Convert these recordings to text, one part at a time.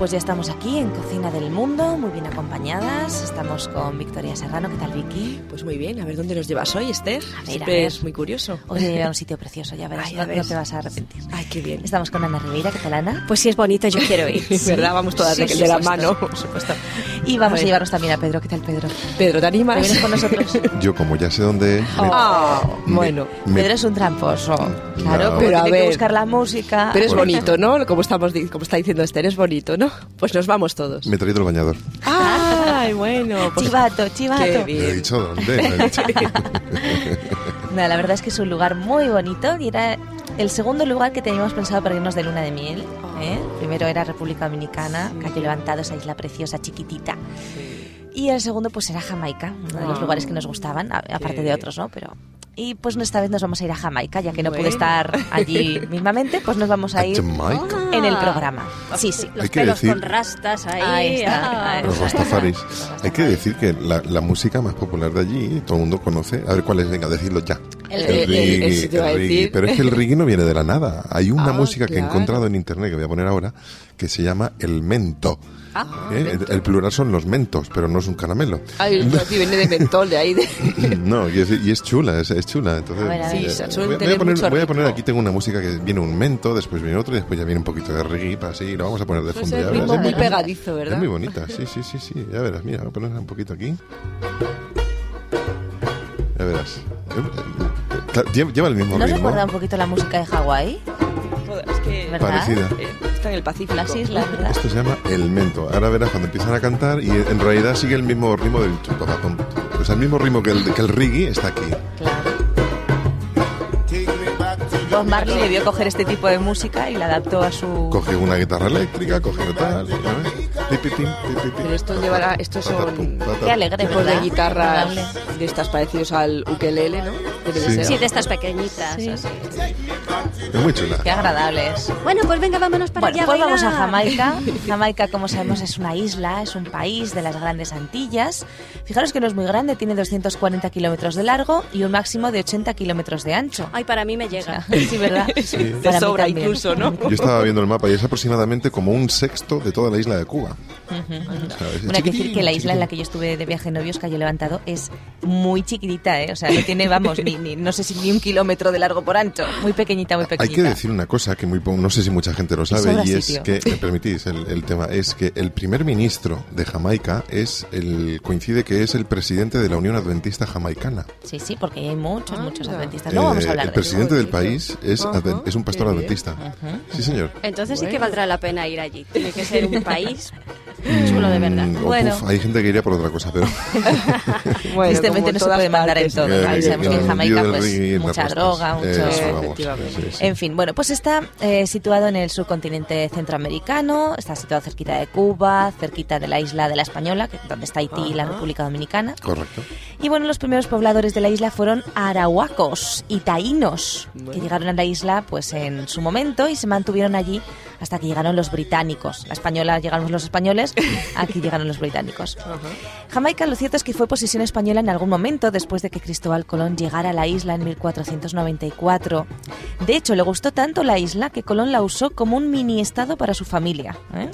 pues ya estamos aquí en Cocina del Mundo, muy bien acompañadas. Estamos con Victoria Serrano. ¿Qué tal, Vicky? Pues muy bien. A ver dónde nos llevas hoy, Esther. A ver, Siempre a ver. es muy curioso. Hoy te lleva a un sitio precioso, ya verás, Ay, no, ver. te vas a arrepentir. Ay, qué bien. Estamos con Ana Ribeira, ¿qué tal, Ana? Pues si es bonito, yo quiero ir. Es verdad, vamos todas Sí, de, de la mano. Por supuesto. Y vamos a, ver. llevarnos también a Pedro. ¿Qué tal, Pedro? Pedro, ¿te ¿Te animas? vienes con nosotros? Yo, como ya sé dónde me- Ah, me- bueno. me- Pedro es un tramposo. Claro, No. Pero a tiene que ver. buscar la música. Pero es Bueno. bonito, ¿no? Como, estamos, como está diciendo Esther, es bonito, ¿no? Pues nos vamos todos. me he traído el bañador. Ay, bueno. Pues, Chivato, chivato. Qué No he bien. dicho dónde. no he dicho- Nada, la verdad es que es un lugar muy bonito y era el segundo lugar que teníamos pensado para irnos de luna de miel. ¿eh? Primero era República Dominicana, Cayo Levantado, esa isla preciosa, chiquitita. Y el segundo pues era Jamaica, uno de los Ah. lugares que nos gustaban, aparte de bien. otros, ¿no? Pero y pues esta vez nos vamos a ir a Jamaica, ya que no pude estar allí mismamente, pues nos vamos a ir Jamaica. en el programa. Sí, sí. Los Hay que pelos decir- con rastas ahí. Ahí está, ah. ahí Los Rastafaris. Hay que decir que la, la música más popular de allí, todo el mundo conoce. A ver cuál es, venga, decirlo ya. El- El el- el- reggae, el reggae. decir. Pero es que el reggae no viene de la nada. Hay una Ah, música que he encontrado en internet que voy a poner ahora que se llama el mento. Ah, ¿Eh? El, el plural son los mentos, pero no es un caramelo. Ay, aquí viene de mentol, de ahí. De... No, y es, y es chula, es, es chula. Entonces, A ver, a ver. eh, Sí, suelen voy, a- voy a poner, voy a poner aquí, tengo una música que viene un mento, después viene otro y después ya viene un poquito de reggae para así, lo vamos a poner de Pues fondo. el ritmo es muy bonita. pegadizo, ¿verdad? Es muy bonita, sí, sí, sí, sí, ya verás, mira, voy a ponerla un poquito aquí. Ya verás. Lleva, el mismo ¿No ritmo. recuerda un poquito la música de Hawái? Es que ¿Verdad? Parecida. eh, está en el Pacífico. Las islas, ¿verdad? Esto se llama el mento. Ahora verás cuando empiezan a cantar y en realidad sigue el mismo ritmo del chupapapum. O sea, el mismo ritmo que el, que el reggae está aquí. Claro. Bob Marley debió coger este tipo de música y la adaptó a su... Coge una guitarra eléctrica, coge tal. Pero esto llevará, estos son. Qué alegre, tipos de guitarras de estas parecidos al ukelele, ¿no? Sí. de estas pequeñitas. Sí. así. Es muy chula. Qué agradable es. Bueno, pues venga, vámonos para Bueno, allá. pues vamos a bailar. Jamaica. Jamaica, como sabemos, es una isla, es un país de las grandes Antillas. Fijaros que no es muy grande, tiene 240 kilómetros de largo y un máximo de 80 kilómetros de ancho. Ay, para mí me llega. Sí, ¿verdad? De Para mí sobra también. incluso, ¿no? Yo estaba viendo el mapa y es aproximadamente como un sexto de toda la isla de Cuba. O sea, Bueno, hay que decir que la isla en la que yo estuve de viaje novios, Cayo Levantado, es muy chiquitita, ¿eh? O sea, no tiene, vamos, ni, ni- no sé si ni un kilómetro de largo por ancho. Muy pequeñita, muy Hay pequeñita. que decir una cosa que muy no sé si mucha gente lo sabe y es sitio. que, me permitís el, el tema, es que el primer ministro de Jamaica es el coincide que es el presidente de la Unión Adventista Jamaicana. Sí, sí, porque hay muchos, muchos Anda. adventistas. Luego vamos a Eh, hablar el de eso. presidente del país es, Ajá, adven- es un pastor qué bien. adventista. Sí, señor. Entonces sí que Bueno. valdrá la pena ir allí. Tiene que ser un país chulo de verdad. Mm, Bueno. puf, hay gente que iría por otra cosa, pero Bueno, Tristemente no se puede mandar en todo. Eh, ¿no? eh, Sabemos que en el Jamaica, pues, mucha droga, muchos... Eso, vamos, Efectivamente. sí, sí. En fin, bueno, pues está eh, situado en el subcontinente centroamericano, está situado cerquita de Cuba, cerquita de la isla de la Española, que, donde está Haití y la. República Dominicana. Correcto. Y bueno, los primeros pobladores de la isla fueron arahuacos y taínos, que llegaron a la isla pues en su momento y se mantuvieron allí hasta que llegaron los británicos. La española llegaron los españoles, aquí llegaron los británicos. Jamaica, lo cierto es que fue posesión española en algún momento después de que Cristóbal Colón llegara a la isla en 1494. De hecho, le gustó tanto la isla que Colón la usó como un mini estado para su familia. ¿eh?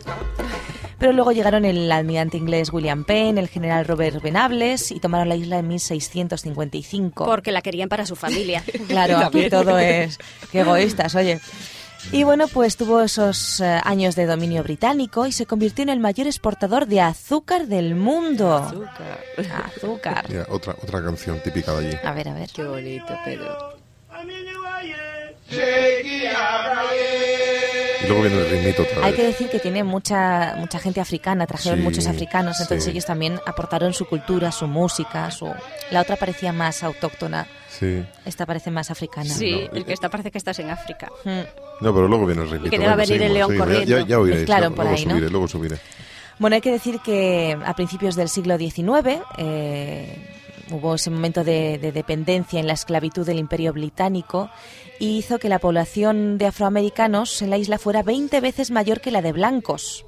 Pero luego llegaron el almirante inglés William Penn, el general Robert Venables y tomaron la isla en 1655. Porque la querían para su familia. Claro, aquí todo es... Qué egoístas, oye. Y bueno, pues tuvo esos eh, años de dominio británico y se convirtió en el mayor exportador de azúcar del mundo. Azúcar. Azúcar. Mira, otra, otra canción típica de allí. A ver, a ver. Qué bonito, Pedro. Y luego viene el ritmito otra Hay vez. que decir que tiene mucha mucha gente africana, trajeron Sí, muchos africanos, entonces sí. ellos también aportaron su cultura, su música, su... La otra parecía más autóctona, Sí. esta parece más africana. Sí, No, el que está parece que estás en África. Mm. No, pero luego viene el ritmito. que debe venir el león. Ya- corriendo. Ya, ya oiréis. Mezclaron luego por ahí, ¿no? subiré, luego subiré. Bueno, hay que decir que a principios del siglo XIX, eh, hubo ese momento de, de dependencia en la esclavitud del imperio británico y hizo que la población de afroamericanos en la isla fuera 20 veces mayor que la de blancos.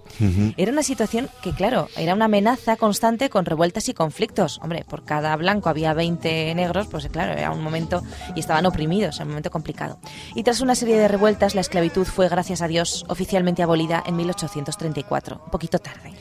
Era una situación que, claro, era una amenaza constante con revueltas y conflictos. Hombre, por cada blanco había 20 negros, pues claro, era un momento y estaban oprimidos, era un momento complicado. Y tras una serie de revueltas, la esclavitud fue, gracias a Dios, oficialmente abolida en 1834, un poquito tarde.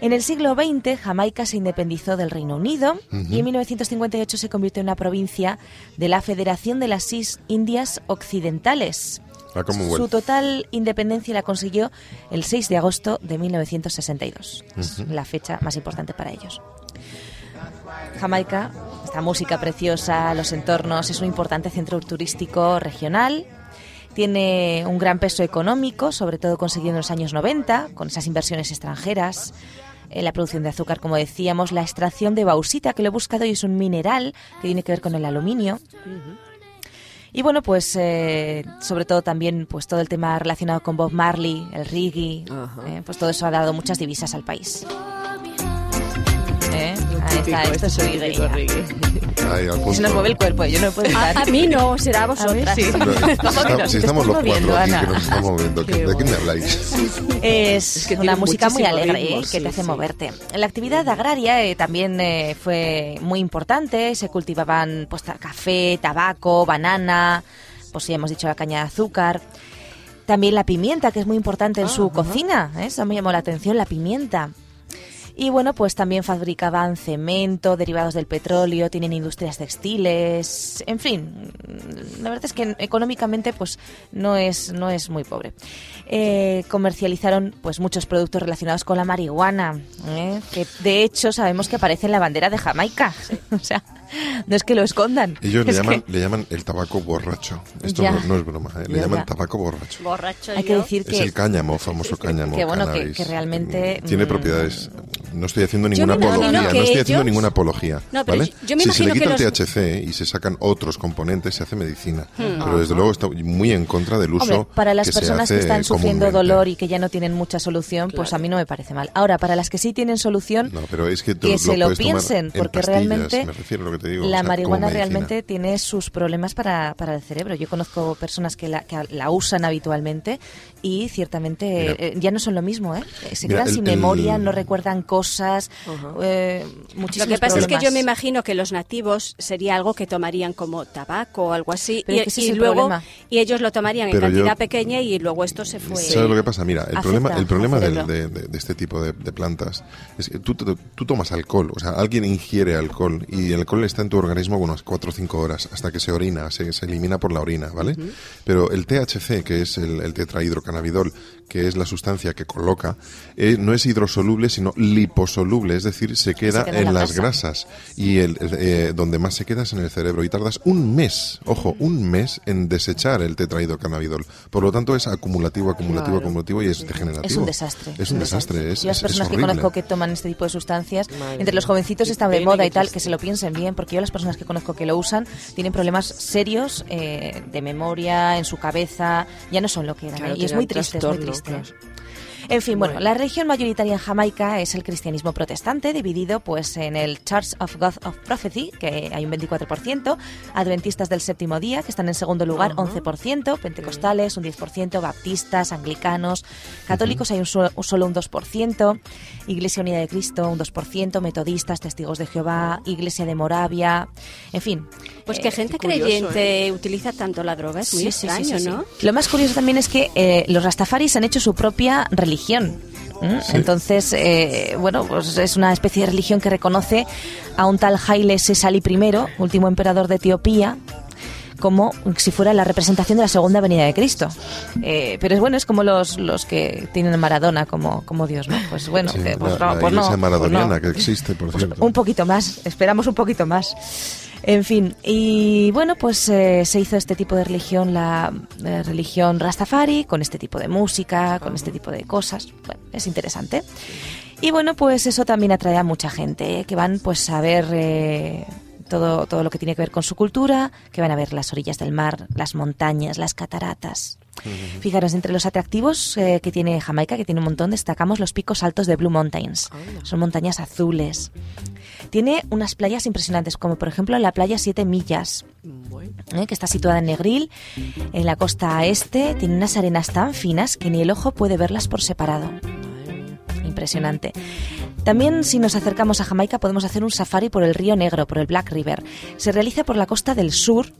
En el siglo XX, Jamaica se independizó del Reino Unido y en 1958 se convirtió en una provincia de la Federación de las Indias Occidentales. Ah, Su total independencia la consiguió el 6 de agosto de 1962, la fecha más importante para ellos. Jamaica, esta música preciosa, los entornos, es un importante centro turístico regional. Tiene un gran peso económico, sobre todo conseguido en los años 90, con esas inversiones extranjeras. En la producción de azúcar, como decíamos, la extracción de bauxita, que lo he buscado y es un mineral que tiene que ver con el aluminio. Y bueno, pues eh, sobre todo también pues todo el tema relacionado con Bob Marley, el reggae, eh, pues todo eso ha dado muchas divisas al país. Ahí está, esto es reggae. Se nos mueve el cuerpo, yo no puedo estar. A, a, mí no, será a vosotras. sí. si, si estamos los cuatro aquí que nos estamos moviendo, ¿de qué me habláis? Es, es que una música muy alegre que te hace moverte. La actividad agraria eh, también eh, fue muy importante, se cultivaban pues, café, tabaco, banana, pues ya hemos dicho la caña de azúcar. También la pimienta, que es muy importante en ah, su cocina, ¿eh? eso me llamó la atención, la pimienta. Y bueno, pues también fabricaban cemento, derivados del petróleo, tienen industrias textiles, en fin, la verdad es que económicamente pues no es, no es muy pobre. Eh, comercializaron pues muchos productos relacionados con la marihuana, ¿eh? que de hecho sabemos que aparece en la bandera de Jamaica. o sea, no es que lo escondan. Ellos le llaman, le llaman el tabaco borracho. Esto no, es broma, ¿eh? le llaman tabaco borracho. Borracho. Hay que decir que es el cáñamo, famoso cáñamo. Que bueno, que, que, realmente tiene mm, propiedades no estoy haciendo ninguna apología, no estoy haciendo ninguna apología, ¿vale? si se le quita el THC y se sacan otros componentes, se hace medicina. Hmm. Pero desde luego está muy en contra del uso para las personas que están sufriendo dolor y que ya no tienen mucha solución, pues a mí no me parece mal. Ahora, para las que sí tienen solución, que, se lo piensen, porque realmente la marihuana realmente tiene sus problemas para, para el cerebro. Yo conozco personas que la, que la usan habitualmente y ciertamente eh, ya no son lo mismo, ¿eh? Se quedan sin memoria, no recuerdan cosas, eh, Lo que pasa es que yo me imagino que los nativos sería algo que tomarían como tabaco o algo así y, luego y ellos lo tomarían en cantidad pequeña y luego esto se fue. ¿Sabes lo que pasa? Mira, el problema, el problema de, este tipo de, plantas es que tú, tú, tomas alcohol, o sea, alguien ingiere alcohol y el alcohol está en tu organismo unas 4 o 5 horas hasta que se orina, se, se elimina por la orina, ¿vale? Pero el THC, que es el, el tetrahidrocannabidol, que es la sustancia que coloca, eh, no es hidrosoluble, sino liposoluble, es decir, se queda, en, las grasas y el, eh, donde más se queda es en el cerebro y tardas un mes, ojo, un mes en desechar el tetrahidrocannabidol. Por lo tanto, es acumulativo, acumulativo, acumulativo y es degenerativo. Es un desastre. Es un desastre. Es, y las personas que conozco que toman este tipo de sustancias, entre los jovencitos está de moda y tal, que se lo piensen bien, porque yo las personas que conozco que lo usan tienen problemas serios eh, de memoria, en su cabeza, ya no son lo que eran. y es muy triste, es muy triste maestros. En fin, bueno, la religión mayoritaria en Jamaica es el cristianismo protestante, dividido pues en el Church of God of Prophecy, que hay un 24%, adventistas del séptimo día, que están en segundo lugar, 11%, pentecostales un 10%, baptistas, anglicanos, católicos hay un solo, un 2%, Iglesia Unida de Cristo un 2%, metodistas, testigos de Jehová, Iglesia de Moravia, en fin. Pues que eh, gente creyente ¿eh? utiliza tanto la droga, es muy extraño, ¿no? Lo más curioso también es que eh, los rastafaris han hecho su propia religión. Entonces, bueno, pues es una especie de religión que reconoce a un tal Haile Sesali I, último emperador de Etiopía, como si fuera la representación de la segunda venida de Cristo. pero es bueno, es como los, los que tienen a Maradona como, como Dios, ¿no? Pues bueno, pues, la, pues no, maradoniana que existe, por pues cierto. Un poquito más, esperamos un poquito más. En fin, y bueno, pues eh, se hizo este tipo de religión, la, religión Rastafari, con este tipo de música, con este tipo de cosas. Bueno, es interesante. Y bueno, pues eso también atrae a mucha gente, ¿eh? que van pues a ver eh, todo, todo lo que tiene que ver con su cultura, que van a ver las orillas del mar, las montañas, las cataratas. Fijaros, entre los atractivos eh, que tiene Jamaica, que tiene un montón, destacamos los picos altos de Blue Mountains. Son montañas azules. Tiene unas playas impresionantes, como por ejemplo la playa Siete Millas, ¿eh? que está situada en Negril, en la costa este. Tiene unas arenas tan finas que ni el ojo puede verlas por separado. Impresionante. También si nos acercamos a Jamaica podemos hacer un safari por el río Negro, por el Black River. Se realiza por la costa del sur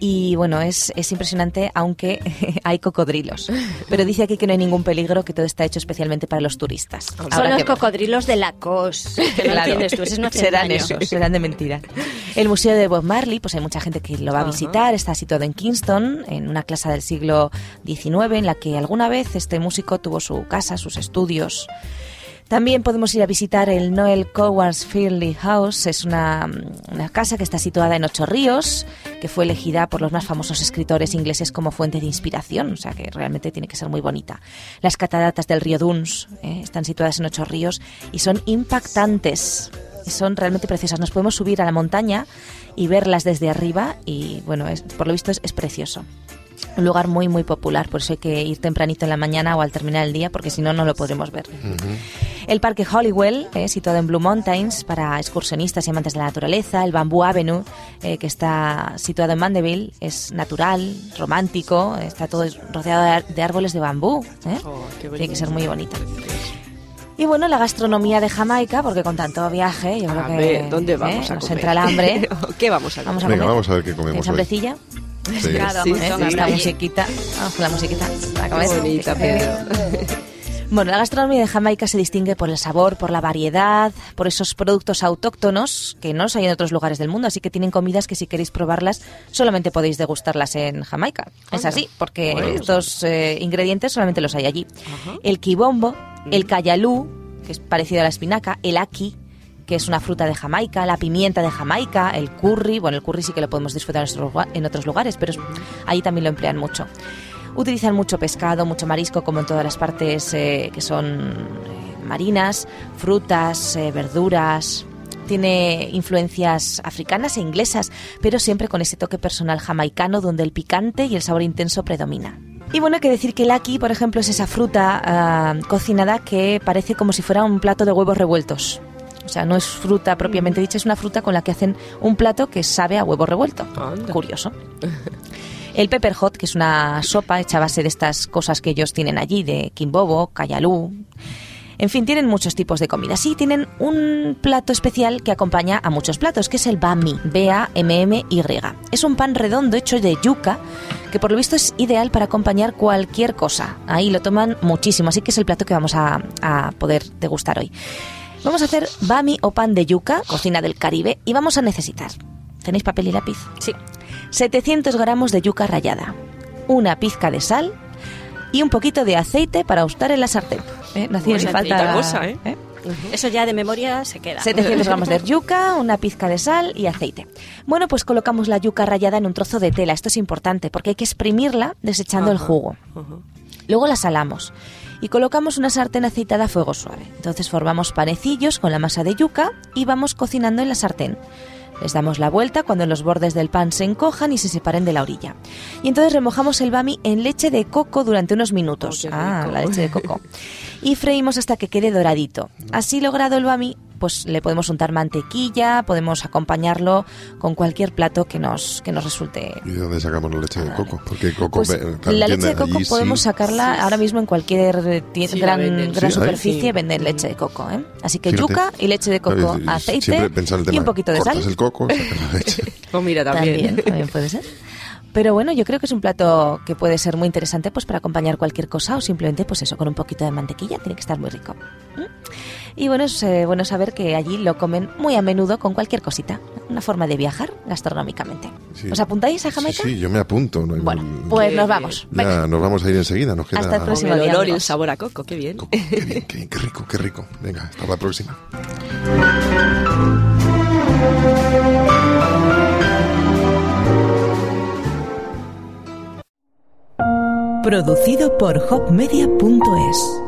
y bueno, es, es impresionante aunque hay cocodrilos. Pero dice aquí que no hay ningún peligro, que todo está hecho especialmente para los turistas. Son los cocodrilos de la cos. claro, tú, no serán esos, serán de mentira. El Museo de Bob Marley, pues hay mucha gente que lo va a visitar, está situado en Kingston, en una clase del siglo XIX en la que alguna vez este músico tuvo su casa, sus estudios. También podemos ir a visitar el Noel Coward's Fieldy House. Es una, casa que está situada en Ocho Ríos, que fue elegida por los más famosos escritores ingleses como fuente de inspiración, o sea que realmente tiene que ser muy bonita. Las cataratas del río Duns eh, están situadas en Ocho Ríos y son impactantes. Son realmente preciosas. Nos podemos subir a la montaña y verlas desde arriba y bueno, por lo visto es precioso un lugar muy muy popular, por eso hay que ir tempranito en la mañana o al terminar el día, porque si no, no lo podremos ver. El Parque Hollywell, eh, situado en Blue Mountains, para excursionistas y amantes de la naturaleza. El Bamboo Avenue, eh, que está situado en Mandeville, es natural, romántico, está todo rodeado de, árboles de bambú. ¿eh? Oh, Tiene que ser muy bonito. Y bueno, la gastronomía de Jamaica, porque con tanto viaje, yo creo que... ¿dónde vamos a nos entra el hambre. ¿Qué vamos a comer? Vamos a, vamos a ver qué comemos hoy. hambrecilla? Sí. Claro, sí, la musiquita. Vamos con la musiquita. La bonita, Pedro. Bueno, la gastronomía de Jamaica se distingue por el sabor, por la variedad, por esos productos autóctonos que no los hay en otros lugares del mundo, así que tienen comidas que si queréis probarlas solamente podéis degustarlas en Jamaica. Es así, porque estos eh, ingredientes solamente los hay allí. El kibombo, el cayalú, que es parecido a la espinaca, el aki, que es una fruta de Jamaica, la pimienta de Jamaica, el curry, bueno, el curry sí que lo podemos disfrutar en otros lugares, pero ahí también lo emplean mucho. Utilizan mucho pescado, mucho marisco, como en todas las partes eh, que son eh, marinas, frutas, eh, verduras, tiene influencias africanas e inglesas, pero siempre con ese toque personal jamaicano donde el picante y el sabor intenso predomina. Y bueno, hay que decir que el aki, por ejemplo, es esa fruta ah, cocinada que parece como si fuera un plato de huevos revueltos. O sea, no es fruta propiamente dicha, es una fruta con la que hacen un plato que sabe a huevo revuelto. Curioso. El pepper hot, que es una sopa hecha a base de estas cosas que ellos tienen allí, de quimbobo, cayalú. En fin, tienen muchos tipos de comida. Sí, tienen un plato especial que acompaña a muchos platos, que es el bami, B-A-M-M-Y. Es un pan redondo hecho de yuca, que por lo visto es ideal para acompañar cualquier cosa. Ahí lo toman muchísimo, así que es el plato que vamos a, a poder degustar hoy. Vamos a hacer bami o pan de yuca, cocina del Caribe, y vamos a necesitar. ¿Tenéis papel y lápiz? Sí. 700 gramos de yuca rallada, una pizca de sal y un poquito de aceite para ustar en la sartén. ¿Eh? No falta cosa, ¿eh? ¿eh? Eso ya de memoria se queda. 700 gramos de yuca, una pizca de sal y aceite. Bueno, pues colocamos la yuca rallada en un trozo de tela. Esto es importante porque hay que exprimirla desechando el jugo. Luego la salamos y colocamos una sartén aceitada a fuego suave. Entonces formamos panecillos con la masa de yuca y vamos cocinando en la sartén. Les damos la vuelta cuando los bordes del pan se encojan y se separen de la orilla. Y entonces remojamos el bami en leche de coco durante unos minutos. Oh, ah, la leche de coco. Y freímos hasta que quede doradito. Así logrado el bami, pues le podemos untar mantequilla, podemos acompañramos con cualquier plato que nos que nos resulte. ¿Y de dónde sacamos la leche de coco? Porque coco pues la leche de coco podemos sacarla ahora mismo en cualquier gran, gran superficie venden leche de coco, ¿eh? Así que yuca y leche de coco, aceite y un poquito de sal. el coco, la leche. oh, mira, también. también puede ser. Pero bueno, yo creo que es un plato que puede ser muy interesante pues para acompañar cualquier cosa o simplemente pues eso con un poquito de mantequilla, tiene que estar muy rico. ¿Mm? Y bueno, es eh, bueno saber que allí lo comen muy a menudo con cualquier cosita, una forma de viajar gastronómicamente. ¿Os apuntáis a Jamaica? Sí, yo me apunto. bueno, pues nos vamos. Ya, nos vamos a ir enseguida. Nos queda hasta el próximo el olor y el sabor a coco, qué bien. qué, qué, qué rico, qué rico. Venga, hasta la próxima. Producido por hopmedia.es